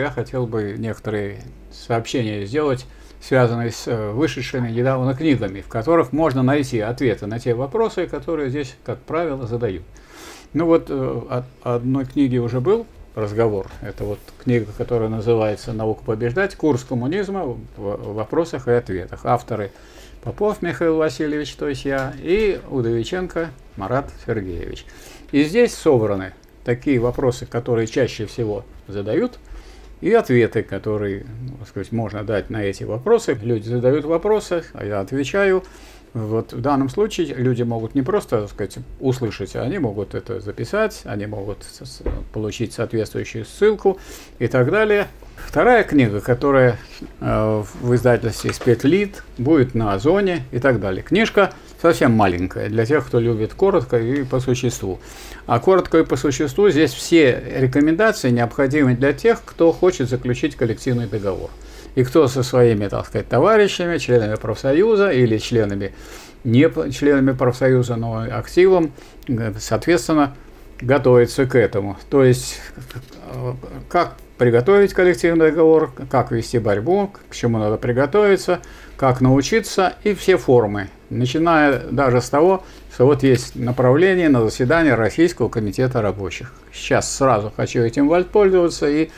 Я хотел бы некоторые сообщения сделать, связанные с э, вышедшими недавно книгами, в которых можно найти ответы на те вопросы, которые здесь, как правило, задают. Ну вот э, о одной книге уже был разговор. Это вот книга, которая называется «Наука побеждать. Курс коммунизма в вопросах и ответах». Авторы Попов Михаил Васильевич, то есть я, и Удовиченко Марат Сергеевич. И здесь собраны такие вопросы, которые чаще всего задают, и ответы, которые, так сказать, можно дать на эти вопросы. Люди задают вопросы, а я отвечаю. Вот в данном случае люди могут не просто, так сказать, услышать, а они могут это записать, они могут получить соответствующую ссылку и так далее. Вторая книга, которая э, в издательстве «Спетлит», будет на Озоне и так далее. Книжка совсем маленькая для тех, кто любит коротко и по существу. А коротко и по существу здесь все рекомендации необходимы для тех, кто хочет заключить коллективный договор. И кто со своими, так сказать, товарищами, членами профсоюза или членами не членами профсоюза, но активом, э, соответственно, готовится к этому. То есть, э, как приготовить коллективный договор, как вести борьбу, к чему надо приготовиться, как научиться и все формы, начиная даже с того, что вот есть направление на заседание Российского комитета рабочих. Сейчас сразу хочу этим воспользоваться и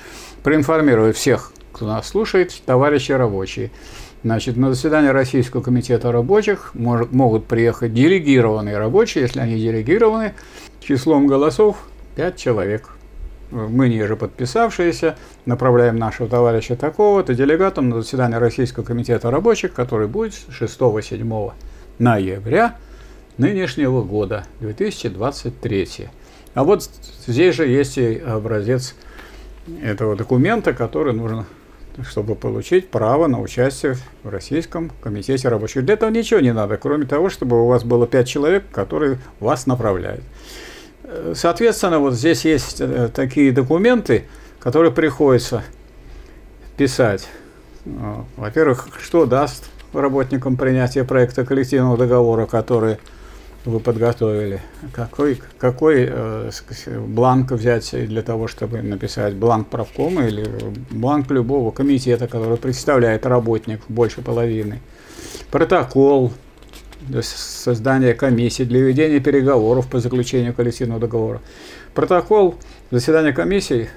проинформирую всех, кто нас слушает, товарищи рабочие. Значит, на заседание Российского комитета рабочих может, могут приехать делегированные рабочие, если они делегированы, числом голосов 5 человек мы ниже подписавшиеся направляем нашего товарища такого-то делегатом на заседание Российского комитета рабочих, который будет 6-7 ноября нынешнего года, 2023. А вот здесь же есть и образец этого документа, который нужно, чтобы получить право на участие в Российском комитете рабочих. Для этого ничего не надо, кроме того, чтобы у вас было 5 человек, которые вас направляют. Соответственно, вот здесь есть э, такие документы, которые приходится писать. Во-первых, что даст работникам принятие проекта коллективного договора, который вы подготовили? Какой, какой э, бланк взять для того, чтобы написать бланк правкома или бланк любого комитета, который представляет работник больше половины? Протокол, создания комиссии для ведения переговоров по заключению коллективного договора. Протокол заседания комиссии,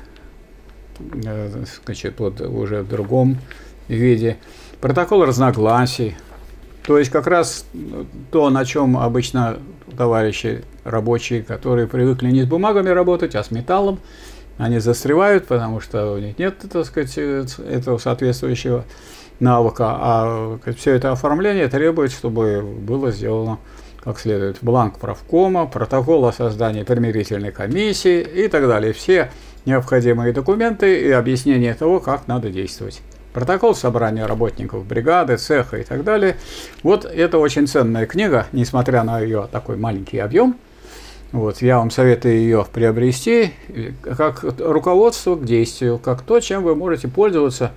э, значит, вот уже в другом виде. Протокол разногласий. То есть как раз то, на чем обычно товарищи рабочие, которые привыкли не с бумагами работать, а с металлом, они застревают, потому что у них нет, так сказать, этого соответствующего навыка, а все это оформление требует, чтобы было сделано как следует бланк правкома, протокол о создании примирительной комиссии и так далее. Все необходимые документы и объяснение того, как надо действовать. Протокол собрания работников бригады, цеха и так далее. Вот это очень ценная книга, несмотря на ее такой маленький объем. Вот, я вам советую ее приобрести как руководство к действию, как то, чем вы можете пользоваться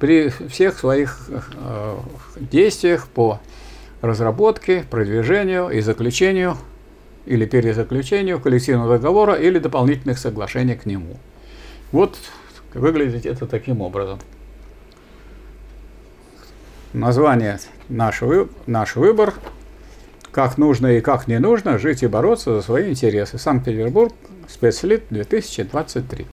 при всех своих э, действиях по разработке, продвижению и заключению или перезаключению коллективного договора или дополнительных соглашений к нему. Вот выглядит это таким образом. Название наш, наш выбор, как нужно и как не нужно жить и бороться за свои интересы. Санкт-Петербург, спецлит 2023.